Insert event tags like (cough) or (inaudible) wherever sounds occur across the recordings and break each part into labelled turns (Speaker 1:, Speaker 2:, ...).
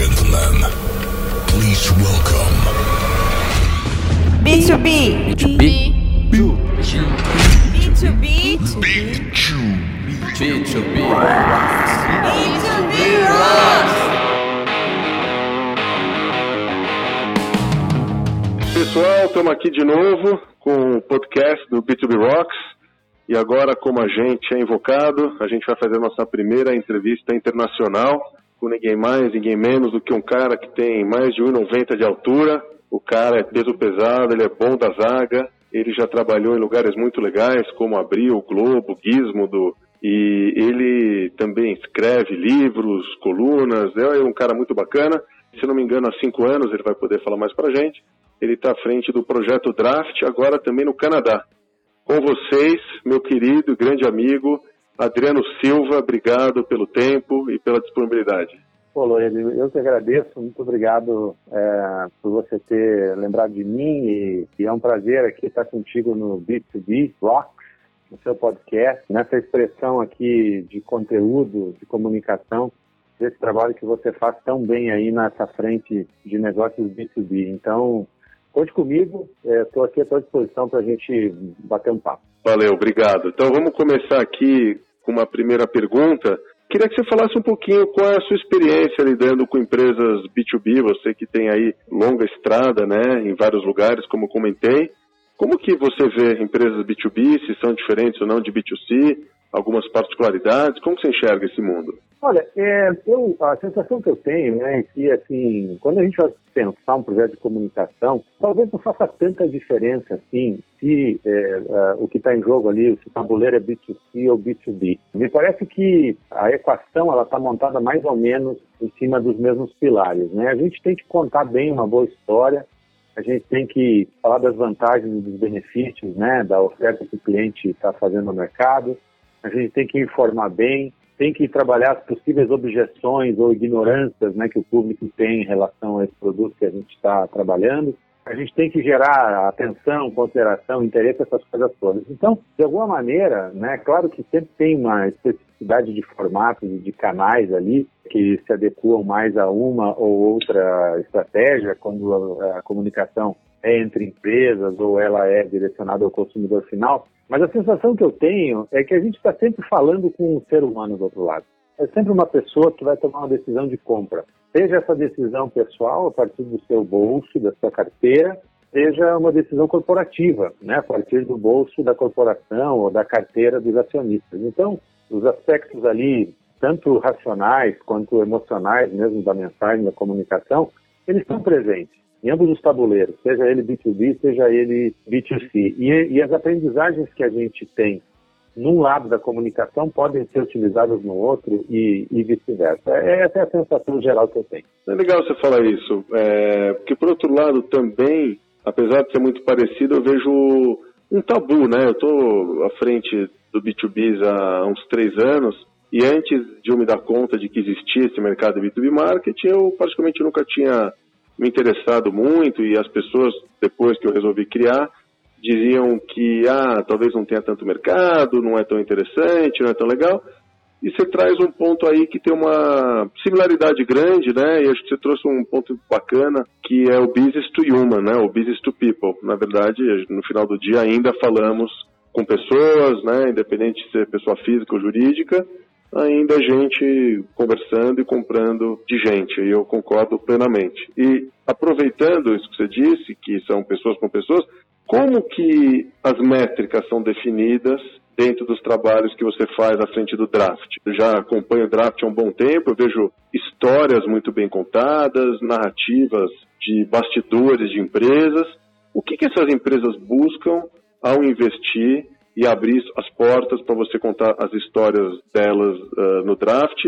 Speaker 1: gentlemen, please welcome
Speaker 2: B2B.
Speaker 3: B2B.
Speaker 2: B2B.
Speaker 1: B2B.
Speaker 3: B2B.
Speaker 2: B2B Rocks.
Speaker 4: Pessoal, estamos aqui de novo com o podcast do B2B Rocks. E agora, como a gente é invocado, a gente vai fazer a nossa primeira entrevista internacional com ninguém mais, ninguém menos do que um cara que tem mais de 1,90 de altura. O cara é peso pesado, ele é bom da zaga, ele já trabalhou em lugares muito legais, como Abril, o Globo, Gizmodo, e ele também escreve livros, colunas, é um cara muito bacana. Se não me engano, há cinco anos ele vai poder falar mais pra gente. Ele está à frente do projeto Draft, agora também no Canadá. Com vocês, meu querido grande amigo Adriano Silva, obrigado pelo tempo e pela disponibilidade.
Speaker 5: Pô, eu que agradeço, muito obrigado é, por você ter lembrado de mim e, e, é um prazer aqui estar contigo no B2B Rocks, no seu podcast, nessa expressão aqui de conteúdo, de comunicação, desse trabalho que você faz tão bem aí nessa frente de negócios B2B. Então, conte comigo, estou é, aqui à sua disposição para a gente bater um papo.
Speaker 4: Valeu, obrigado. Então vamos começar aqui uma primeira pergunta. Queria que você falasse um pouquinho qual é a sua experiência lidando com empresas B2B, você que tem aí longa estrada, né, em vários lugares, como comentei. Como que você vê empresas B2B, se são diferentes ou não de B2C, algumas particularidades, como você enxerga esse mundo?
Speaker 5: Olha, é, eu, a sensação que eu tenho né, é que, assim, quando a gente vai pensar um projeto de comunicação, talvez não faça tanta diferença, assim, se é, o que está em jogo ali, se o tabuleiro é B2C ou B2B. Me parece que a equação ela está montada mais ou menos em cima dos mesmos pilares, né? A gente tem que contar bem uma boa história, a gente tem que falar das vantagens e dos benefícios, né, da oferta que o cliente está fazendo no mercado, a gente tem que informar bem, tem que trabalhar as possíveis objeções ou ignorâncias né, que o público tem em relação a esse produto que a gente está trabalhando. A gente tem que gerar atenção, consideração, interesse, essas coisas todas. Então, de alguma maneira, né, claro que sempre tem uma especificidade de formatos e de canais ali que se adequam mais a uma ou outra estratégia quando a, a comunicação é entre empresas ou ela é direcionada ao consumidor final. Mas a sensação que eu tenho é que a gente está sempre falando com um ser humano do outro lado. É sempre uma pessoa que vai tomar uma decisão de compra. Seja essa decisão pessoal, a partir do seu bolso, da sua carteira, seja uma decisão corporativa, né, a partir do bolso da corporação ou da carteira dos acionistas. Então, os aspectos ali, tanto racionais quanto emocionais mesmo da mensagem, da comunicação, eles estão presentes em ambos os tabuleiros, seja ele B2B, seja ele B2C. E, e as aprendizagens que a gente tem num lado da comunicação podem ser utilizadas no outro e, e vice-versa. É, essa é a sensação geral que eu tenho.
Speaker 4: É legal você falar isso, é, porque por outro lado também, apesar de ser muito parecido, eu vejo um tabu, né? Eu estou à frente do B2B há uns três anos e antes de eu me dar conta de que existia esse mercado de B2B marketing, eu praticamente nunca tinha me interessado muito e as pessoas, depois que eu resolvi criar, diziam que, ah, talvez não tenha tanto mercado, não é tão interessante, não é tão legal. E você traz um ponto aí que tem uma similaridade grande, né? E acho que você trouxe um ponto bacana, que é o business to human, né? O business to people. Na verdade, no final do dia ainda falamos com pessoas, né? Independente de ser pessoa física ou jurídica, ainda gente conversando e comprando de gente, e eu concordo plenamente. E aproveitando isso que você disse, que são pessoas com pessoas, como que as métricas são definidas dentro dos trabalhos que você faz à frente do draft? Eu já acompanho o draft há um bom tempo, eu vejo histórias muito bem contadas, narrativas de bastidores de empresas. O que, que essas empresas buscam ao investir e abrir as portas para você contar as histórias delas uh, no draft.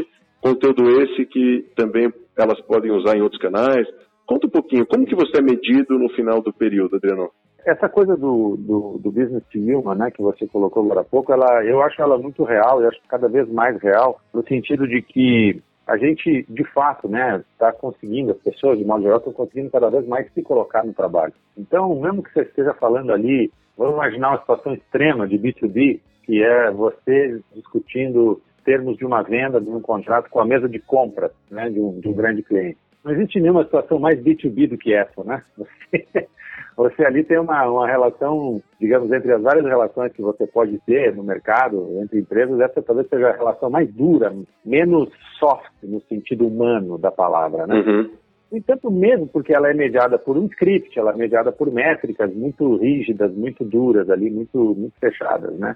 Speaker 4: Conteúdo esse que também elas podem usar em outros canais. Conta um pouquinho, como que você é medido no final do período, Adriano?
Speaker 5: Essa coisa do, do, do business to human, né, que você colocou agora há pouco, ela, eu acho ela muito real, eu acho cada vez mais real, no sentido de que a gente, de fato, né, está conseguindo, as pessoas, de modo geral, estão conseguindo cada vez mais se colocar no trabalho. Então, mesmo que você esteja falando ali Vamos imaginar uma situação extrema de B2B, que é você discutindo termos de uma venda, de um contrato com a mesa de compras né, de, um, de um grande cliente. Não existe nenhuma situação mais B2B do que essa, né? Você, (laughs) você ali tem uma, uma relação, digamos, entre as várias relações que você pode ter no mercado, entre empresas, essa talvez seja a relação mais dura, menos soft no sentido humano da palavra, né? Uhum. E tanto mesmo porque ela é mediada por um script, ela é mediada por métricas muito rígidas, muito duras ali, muito, muito fechadas, né?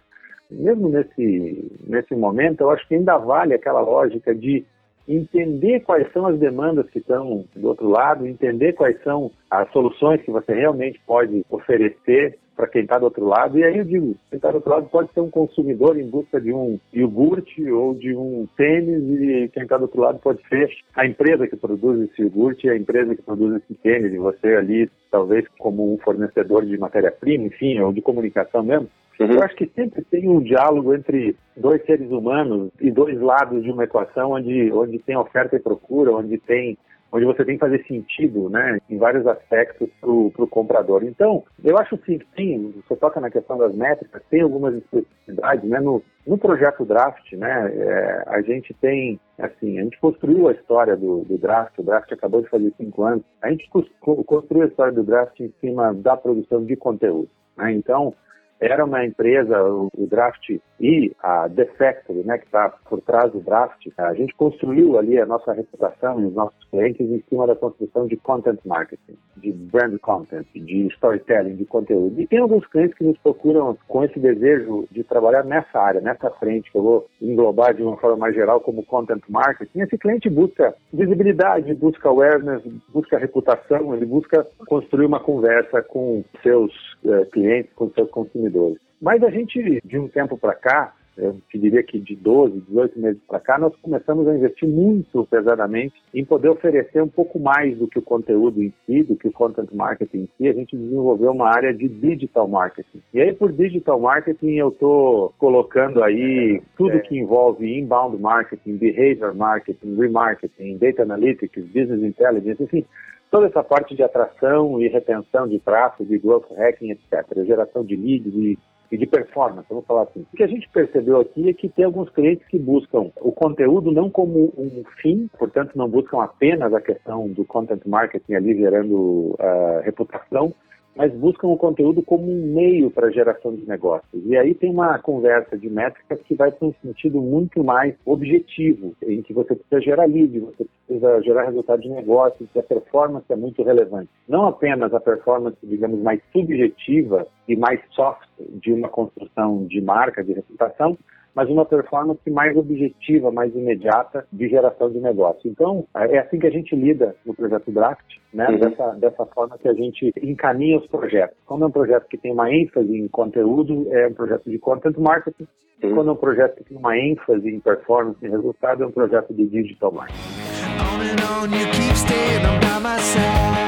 Speaker 5: Mesmo nesse, nesse momento, eu acho que ainda vale aquela lógica de entender quais são as demandas que estão do outro lado, entender quais são as soluções que você realmente pode oferecer para quem está do outro lado. E aí eu digo, quem está do outro lado pode ser um consumidor em busca de um iogurte ou de um tênis, e quem está do outro lado pode ser a empresa que produz esse iogurte, a empresa que produz esse tênis, e você ali, talvez como um fornecedor de matéria-prima, enfim, ou de comunicação mesmo, Uhum. Eu acho que sempre tem um diálogo entre dois seres humanos e dois lados de uma equação onde, onde tem oferta e procura, onde tem onde você tem que fazer sentido, né, em vários aspectos para o comprador. Então, eu acho sim que sim, você toca na questão das métricas, tem algumas especificidades, né, no, no projeto Draft, né, é, a gente tem, assim, a gente construiu a história do, do Draft, o Draft acabou de fazer cinco anos, a gente construiu a história do Draft em cima da produção de conteúdo, né, então, era uma empresa, o, Draft e a The Factory, né, que está por trás do Draft, a gente construiu ali a nossa reputação e os nossos clientes em cima da construção de content marketing, de brand content, de storytelling, de conteúdo. E tem alguns clientes que nos procuram com esse desejo de trabalhar nessa área, nessa frente, que eu vou englobar de uma forma mais geral como content marketing. Esse cliente busca visibilidade, busca awareness, busca reputação, ele busca construir uma conversa com seus uh, clientes, com seus consumidores. Mas a gente, de um tempo para cá, eu diria que de 12, 18 meses para cá, nós começamos a investir muito pesadamente em poder oferecer um pouco mais do que o conteúdo em si, do que o content marketing em si. A gente desenvolveu uma área de digital marketing. E aí, por digital marketing, eu estou colocando aí tudo que envolve inbound marketing, behavior marketing, remarketing, data analytics, business intelligence, enfim, toda essa parte de atração e retenção de tráfego, de growth hacking, etc., geração de leads e, e, de performance, vamos falar assim. O que a gente percebeu aqui é que tem alguns clientes que buscam o conteúdo não como um fim, portanto não buscam apenas a questão do content marketing ali gerando uh, reputação, mas buscam o conteúdo como um meio para a geração de negócios. E aí tem uma conversa de métricas que vai para um sentido muito mais objetivo, em que você precisa gerar lead, você precisa gerar resultado de negócio, que a performance é muito relevante. Não apenas a performance, digamos, mais subjetiva e mais soft de uma construção de marca, de reputação, mas uma performance mais objetiva, mais imediata de geração de negócio. Então, é assim que a gente lida no projeto Draft, né? Uhum. Dessa, dessa forma que a gente encaminha os projetos. Quando é um projeto que tem uma ênfase em conteúdo, é um projeto de content marketing. Uhum. Quando é um projeto que tem uma ênfase em performance e resultado, é um projeto de digital marketing.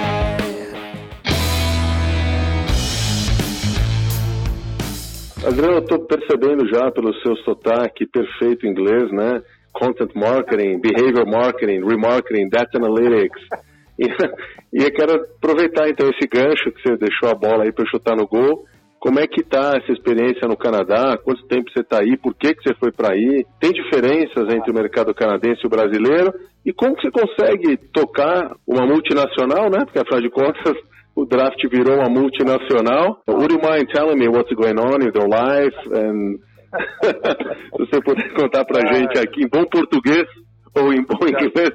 Speaker 5: On
Speaker 4: Adriano, eu estou percebendo já pelo seu sotaque perfeito inglês, né? Content marketing, behavior marketing, remarketing, data analytics. E, (laughs) e eu quero aproveitar então esse gancho que você deixou a bola aí para chutar no gol. Como é que está essa experiência no Canadá? Quanto tempo você está aí? Por que, que você foi para aí? Tem diferenças entre o mercado canadense e o brasileiro? E como que você consegue tocar uma multinacional, né? Porque afinal de contas o draft virou uma multinacional. Would you mind telling me what's going on in their life? And (laughs) se você puder contar pra ah, gente aqui em bom português ou em bom inglês,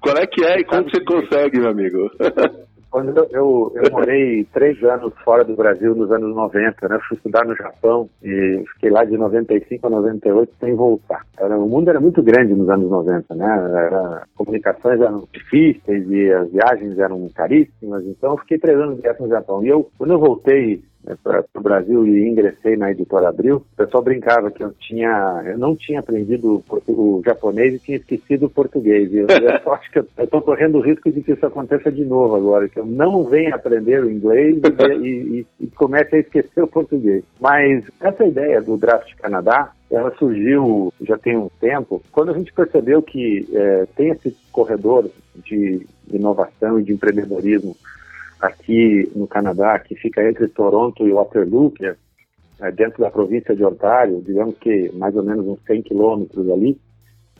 Speaker 4: qual é que é e como você consegue, meu amigo? (laughs)
Speaker 5: Quando eu, eu, eu, (laughs) morei três anos fora do Brasil nos anos 90, né? Fui estudar no Japão e fiquei lá de 95 a 98 sem voltar. Era, o mundo era muito grande nos anos 90, né? Era, comunicações eram difíceis e as viagens eram caríssimas, então eu fiquei três anos no Japão. E eu, quando eu voltei né, para o Brasil e ingressei na editora Abril, o pessoal brincava que eu tinha, eu não tinha aprendido o, o japonês e tinha esquecido o português. E eu, eu (laughs) acho que eu estou correndo o risco de que isso aconteça de novo agora, que eu não venha aprender o inglês (laughs) e, e, e comece a esquecer o português. Mas essa ideia do Draft Canadá, ela surgiu já tem um tempo, quando a gente percebeu que é, tem esse corredor de inovação e de empreendedorismo aqui no Canadá, que fica entre Toronto e Waterloo, que é, é dentro da província de Ontário, digamos que mais ou menos uns 100 quilômetros ali,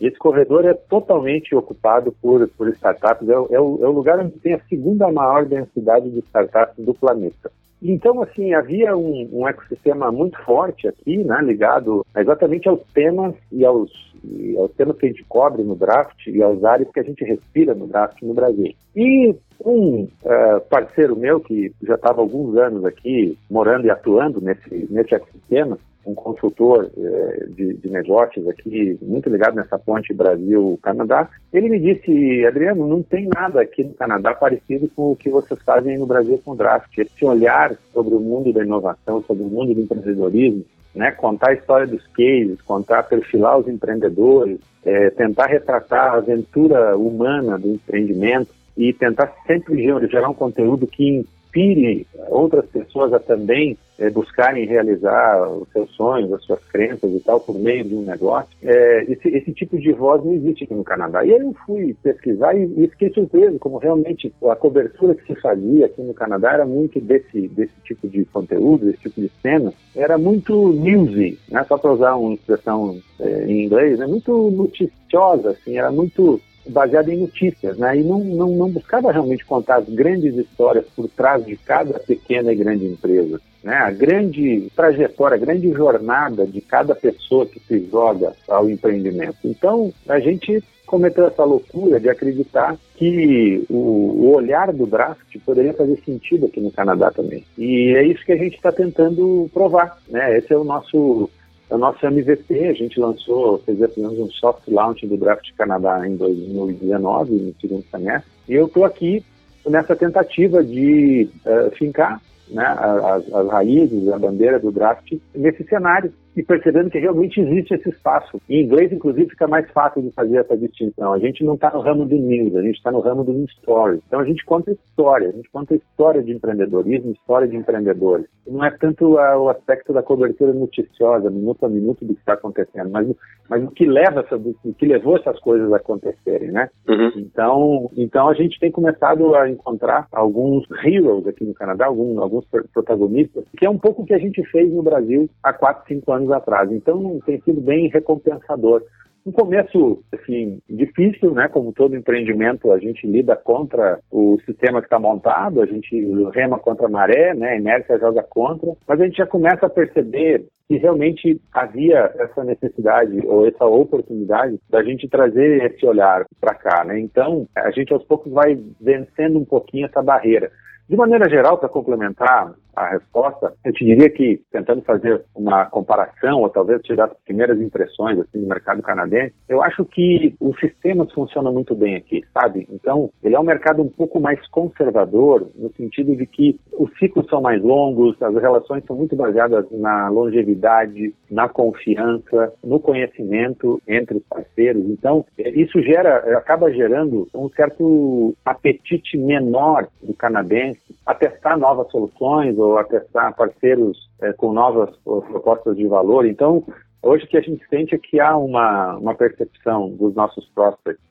Speaker 5: esse corredor é totalmente ocupado por, por startups, é, é, o, é o lugar onde tem a segunda maior densidade de startups do planeta. Então, assim, havia um, um, ecossistema muito forte aqui, né, ligado exatamente aos temas e aos, e aos temas que a gente cobre no draft e aos áreas que a gente respira no draft no Brasil. E um uh, parceiro meu que já estava alguns anos aqui morando e atuando nesse, nesse ecossistema, um consultor eh, de, de, negócios aqui, muito ligado nessa ponte Brasil-Canadá, ele me disse, Adriano, não tem nada aqui no Canadá parecido com o que vocês fazem no Brasil com o draft. Esse olhar sobre o mundo da inovação, sobre o mundo do empreendedorismo, né, contar a história dos cases, contar, perfilar os empreendedores, é, tentar retratar a aventura humana do empreendimento e tentar sempre gerar um conteúdo que inspire outras pessoas a também é, buscarem realizar os seus sonhos, as suas crenças e tal, por meio de um negócio, é, esse, esse, tipo de voz não existe aqui no Canadá. E aí eu fui pesquisar e, e, fiquei surpreso, como realmente a cobertura que se fazia aqui no Canadá era muito desse, desse tipo de conteúdo, desse tipo de cena, era muito newsy, né? só para usar uma expressão é, em inglês, né? muito noticiosa, assim, era muito baseada em notícias, né? E não, não, não buscava realmente contar as grandes histórias por trás de cada pequena e grande empresa, né? A grande trajetória, a grande jornada de cada pessoa que se joga ao empreendimento. Então, a gente cometeu essa loucura de acreditar que o, olhar do draft poderia fazer sentido aqui no Canadá também. E é isso que a gente está tentando provar, né? Esse é o nosso é o nosso MVP, a gente lançou, fizemos um soft launch do Draft Canadá em 2019, no segundo semestre, e eu estou aqui nessa tentativa de uh, fincar né, as, as, raízes, a bandeira do draft nesse cenário e percebendo que realmente existe esse espaço. Em inglês, inclusive, fica mais fácil de fazer essa distinção. A gente não está no ramo do news, a gente está no ramo do story. Então a gente conta história, a gente conta história de empreendedorismo, história de empreendedores. Não é tanto a, o aspecto da cobertura noticiosa, minuto a minuto do que está acontecendo, mas, mas o que leva essa, o que levou essas coisas a acontecerem, né? Uhum. Então, então a gente tem começado a encontrar alguns heroes aqui no Canadá, alguns, alguns protagonistas, que é um pouco o que a gente fez no Brasil há 4, 5 anos anos atrás. Então tem sido bem recompensador. Um começo assim, difícil, né? Como todo empreendimento, a gente lida contra o sistema que está montado, a gente rema contra a maré, né? A inércia joga contra, mas a gente já começa a perceber que realmente havia essa necessidade ou essa oportunidade da gente trazer esse olhar para cá, né? Então, a gente aos poucos vai vencendo um pouquinho essa barreira. De maneira geral, para complementar a resposta, eu te diria que, tentando fazer uma comparação, ou talvez tirar as primeiras impressões assim, do mercado canadense, eu acho que os sistemas funcionam muito bem aqui, sabe? Então, ele é um mercado um pouco mais conservador, no sentido de que os ciclos são mais longos, as relações são muito baseadas na longevidade, na confiança, no conhecimento entre os parceiros. Então, isso gera, acaba gerando um certo apetite menor do canadense a testar novas soluções ou a testar parceiros é, com novas propostas de valor. Então, hoje o que a gente sente é que há uma, uma percepção dos nossos prospects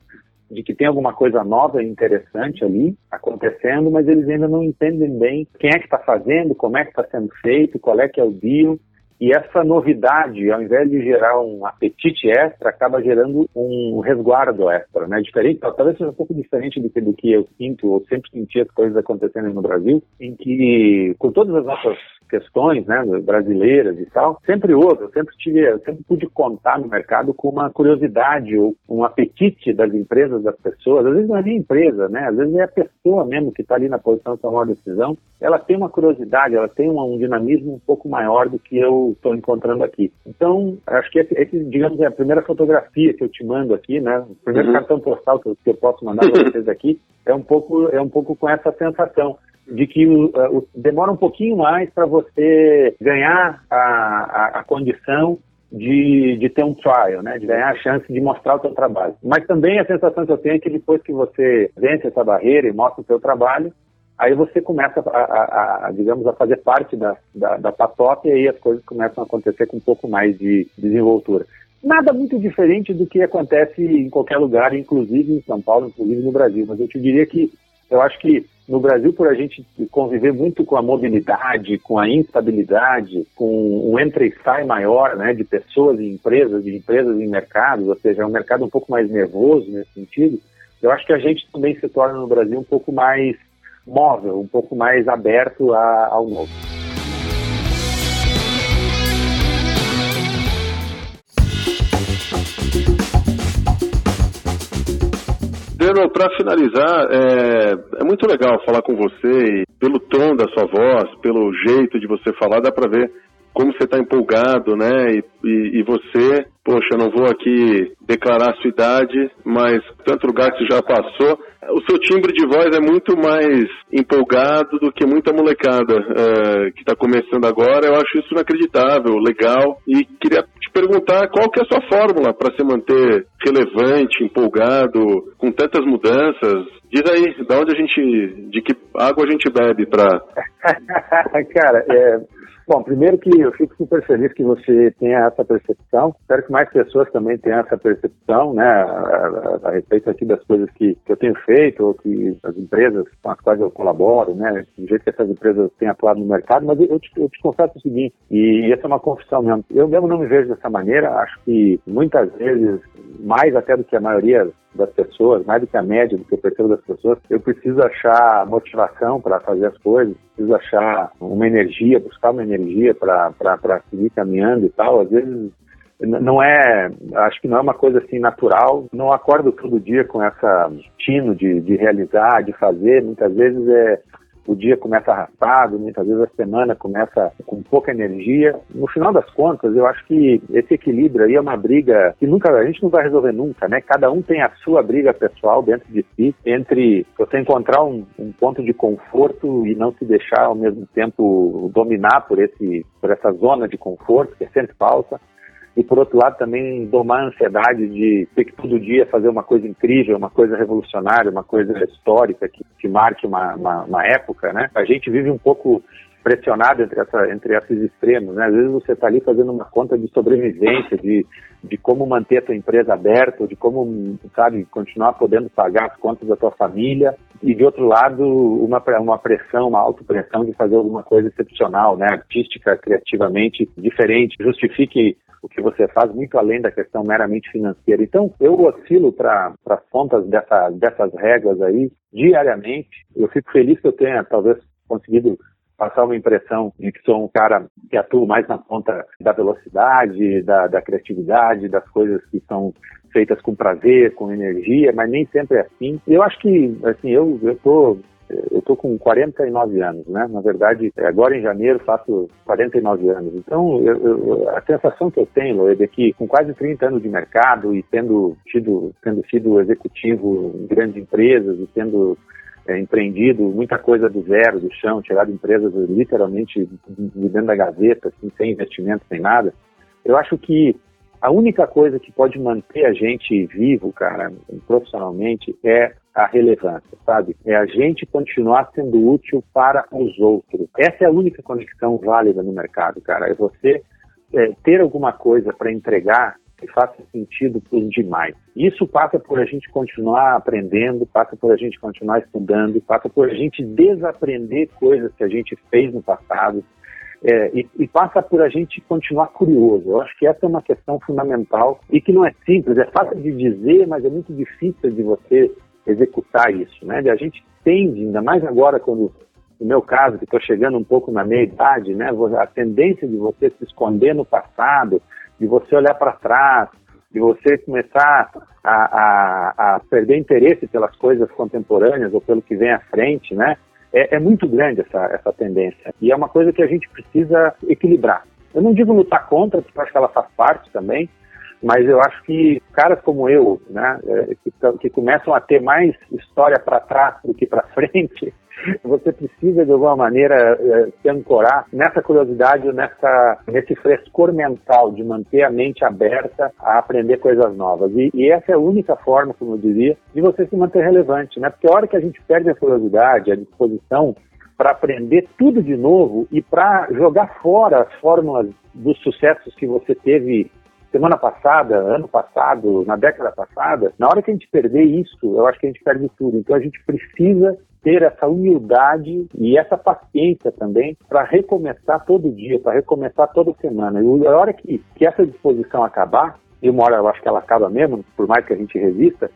Speaker 5: de que tem alguma coisa nova e interessante ali acontecendo, mas eles ainda não entendem bem quem é que está fazendo, como é que está sendo feito, qual é que é o deal, e essa novidade, ao invés de gerar um apetite extra, acaba gerando um resguardo extra, né? Diferente, talvez seja um pouco diferente do que, do que eu sinto, ou sempre senti as coisas acontecendo no Brasil, em que, com todas as nossas questões, né, brasileiras e tal, sempre houve, eu sempre tive, eu sempre pude contar no mercado com uma curiosidade ou um apetite das empresas, das pessoas, às vezes não é nem empresa, né, às vezes é a pessoa mesmo que está ali na posição de tomar uma decisão, ela tem uma curiosidade, ela tem um, um dinamismo um pouco maior do que eu estou encontrando aqui. Então, acho que esse, esse, digamos, é a primeira fotografia que eu te mando aqui, né, o primeiro uhum. cartão postal que eu, que eu posso mandar para vocês aqui, é um pouco, é um pouco com essa sensação de que uh, uh, demora um pouquinho mais para você ganhar a, a, a condição de, de ter um trial, né? de ganhar a chance de mostrar o seu trabalho. Mas também a sensação que eu tenho é que depois que você vence essa barreira e mostra o seu trabalho, aí você começa a, a, a, digamos, a fazer parte da, da, da patota e aí as coisas começam a acontecer com um pouco mais de desenvoltura. Nada muito diferente do que acontece em qualquer lugar, inclusive em São Paulo, inclusive no Brasil, mas eu te diria que eu acho que no Brasil, por a gente conviver muito com a mobilidade, com a instabilidade, com um entra e sai maior né, de pessoas e empresas, de empresas em mercados, ou seja, é um mercado um pouco mais nervoso nesse sentido, eu acho que a gente também se torna no Brasil um pouco mais móvel, um pouco mais aberto a, ao novo.
Speaker 4: Pedro, para finalizar, é, é, muito legal falar com você e pelo tom da sua voz, pelo jeito de você falar, dá para ver como você está empolgado, né? E, e, e, você, poxa, não vou aqui declarar a sua idade, mas tanto lugar que você já passou, o seu timbre de voz é muito mais empolgado do que muita molecada é, que está começando agora. Eu acho isso inacreditável, legal. E queria te perguntar qual que é a sua fórmula para se manter relevante, empolgado, com tantas mudanças. Diz aí, da onde a gente, de que água a gente bebe para... (laughs)
Speaker 5: Cara, é, Bom, primeiro que eu fico super feliz que você tenha essa percepção. Espero que mais pessoas também tenham essa percepção, né, a, a, a respeito aqui das coisas que, que, eu tenho feito ou que as empresas com as quais eu colaboro, né, do jeito que essas empresas têm atuado no mercado. Mas eu, eu, te, eu te confesso o seguinte, e essa é uma confissão mesmo. Eu mesmo não me vejo dessa maneira. Acho que muitas vezes, mais até do que a maioria das pessoas, mais do que a média do que eu percebo das pessoas, eu preciso achar motivação para fazer as coisas, preciso achar uma energia, buscar uma energia para seguir caminhando e tal. Às vezes não é, acho que não é uma coisa assim natural. Não acordo todo dia com essa tino de, de realizar, de fazer. Muitas vezes é o dia começa arrastado, muitas vezes a semana começa com pouca energia. No final das contas, eu acho que esse equilíbrio aí é uma briga que nunca a gente não vai resolver nunca, né? Cada um tem a sua briga pessoal dentro de si, entre você encontrar um, um ponto de conforto e não se deixar ao mesmo tempo dominar por esse por essa zona de conforto que é sempre falsa e por outro lado também domar a ansiedade de ter que todo dia fazer uma coisa incrível, uma coisa revolucionária, uma coisa histórica que, que marque uma, uma, uma época, né? A gente vive um pouco pressionado entre, essa, entre esses extremos, né? Às vezes você está ali fazendo uma conta de sobrevivência, de, de como manter a tua empresa aberta, de como, sabe, continuar podendo pagar as contas da tua família, e de outro lado, uma, uma pressão, uma autopressão de fazer alguma coisa excepcional, né? Artística, criativamente diferente, justifique o que você faz muito além da questão meramente financeira. Então, eu oscilo para as pontas dessa, dessas regras aí diariamente. Eu fico feliz que eu tenha, talvez, conseguido passar uma impressão de que sou um cara que atua mais na ponta da velocidade, da, da criatividade, das coisas que são feitas com prazer, com energia, mas nem sempre é assim. Eu acho que, assim, eu estou eu estou com 49 anos, né? Na verdade, agora em janeiro faço 49 anos. Então, eu, eu, a sensação que eu tenho, Loeb, é que com quase 30 anos de mercado e tendo tido, tendo sido executivo em grandes empresas e tendo é, empreendido muita coisa do zero, do chão, tirado empresas literalmente de dentro da gaveta, assim, sem investimento, sem nada, eu acho que a única coisa que pode manter a gente vivo, cara, profissionalmente, é a relevância, sabe? É a gente continuar sendo útil para os outros. Essa é a única conexão válida no mercado, cara. É você é, ter alguma coisa para entregar que faça sentido para os demais. Isso passa por a gente continuar aprendendo, passa por a gente continuar estudando, passa por a gente desaprender coisas que a gente fez no passado, é, e, e, passa por a gente continuar curioso. Eu acho que essa é uma questão fundamental e que não é simples, é fácil de dizer, mas é muito difícil de você executar isso, né? A gente tende, ainda mais agora quando, no meu caso, que estou chegando um pouco na meia idade, né? A tendência de você se esconder no passado, de você olhar para trás, de você começar a, a, a, perder interesse pelas coisas contemporâneas ou pelo que vem à frente, né? É, é muito grande essa, essa tendência e é uma coisa que a gente precisa equilibrar. Eu não digo lutar contra, porque acho que ela faz parte também, mas eu acho que caras como eu, né, é, que, que começam a ter mais história para trás do que para frente, você precisa de alguma maneira é, se ancorar nessa curiosidade, nessa, nesse frescor mental de manter a mente aberta a aprender coisas novas. E, e, essa é a única forma, como eu diria, de você se manter relevante, né? Porque a hora que a gente perde a curiosidade, a disposição para aprender tudo de novo e para jogar fora as fórmulas dos sucessos que você teve semana passada, ano passado, na década passada, na hora que a gente perder isso, eu acho que a gente perde tudo. Então a gente precisa ter essa humildade e essa paciência também para recomeçar todo dia, para recomeçar toda semana. E a hora que, que essa disposição acabar, e uma hora eu acho que ela acaba mesmo, por mais que a gente resista,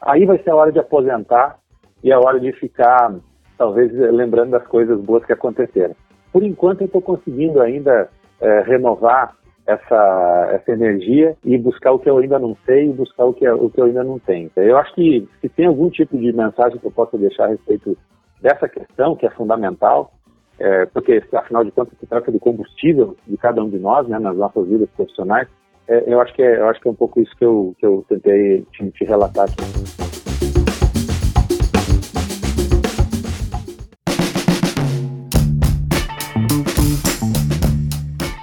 Speaker 5: aí vai ser a hora de aposentar e a hora de ficar, talvez, lembrando das coisas boas que aconteceram. Por enquanto, eu estou conseguindo ainda é, renovar essa, essa energia e buscar o que eu ainda não sei e buscar o que, o que eu ainda não tenho. Eu acho que se tem algum tipo de mensagem que eu possa deixar a respeito dessa questão, que é fundamental, é, porque afinal de contas se trata do combustível de cada um de nós, né, nas nossas vidas profissionais, é, eu, acho que é, eu acho que é um pouco isso que eu, que eu tentei te, te relatar aqui.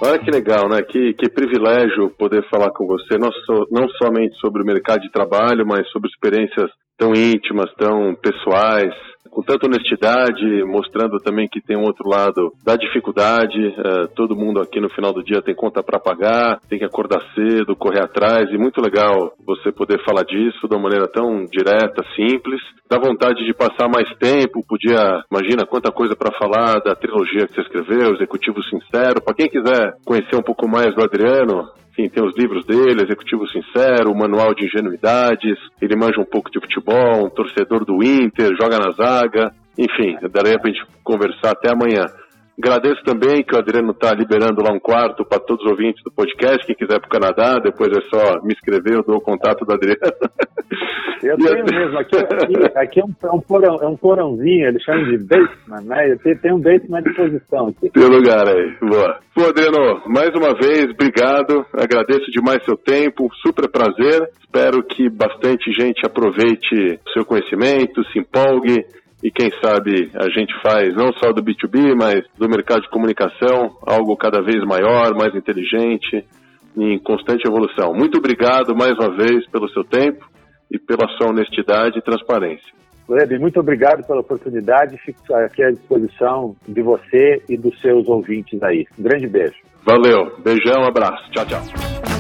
Speaker 4: Olha que legal, né? Que, que privilégio poder falar com você, não, so, não somente sobre o mercado de trabalho, mas sobre experiências tão íntimas, tão pessoais, com tanta honestidade, mostrando também que tem um outro lado da dificuldade. Uh, todo mundo aqui no final do dia tem conta para pagar, tem que acordar cedo, correr atrás, e muito legal você poder falar disso de uma maneira tão direta, simples. Dá vontade de passar mais tempo, podia, imagina quanta coisa para falar da trilogia que você escreveu, Executivo Sincero. Para quem quiser conhecer um pouco mais do Adriano, enfim, tem os livros dele, Executivo Sincero, o Manual de Ingenuidades, ele manja um pouco de futebol, um torcedor do Inter, joga na zaga, enfim, daria pra gente conversar até amanhã. Agradeço também que o Adriano está liberando lá um quarto para todos os ouvintes do podcast. Quem quiser para o Canadá, depois é só me escrever, eu dou o contato do Adriano.
Speaker 5: Eu (laughs) tenho mesmo. Aqui, aqui, aqui é, um, é, um porão, é um porãozinho, eles chamam de basement, né? Tem, tem um basement à disposição aqui.
Speaker 4: Tem lugar aí, boa. Pô, Adriano, mais uma vez, obrigado. Agradeço demais seu tempo, super prazer. Espero que bastante gente aproveite o seu conhecimento, se empolgue e quem sabe a gente faz não só do B2B, mas do mercado de comunicação algo cada vez maior, mais inteligente, em constante evolução. Muito obrigado mais uma vez pelo seu tempo e pela sua honestidade e transparência.
Speaker 5: Lebe, muito obrigado pela oportunidade. Fico aqui à disposição de você e dos seus ouvintes aí. Um grande beijo.
Speaker 4: Valeu. Beijão, abraço. Tchau, tchau.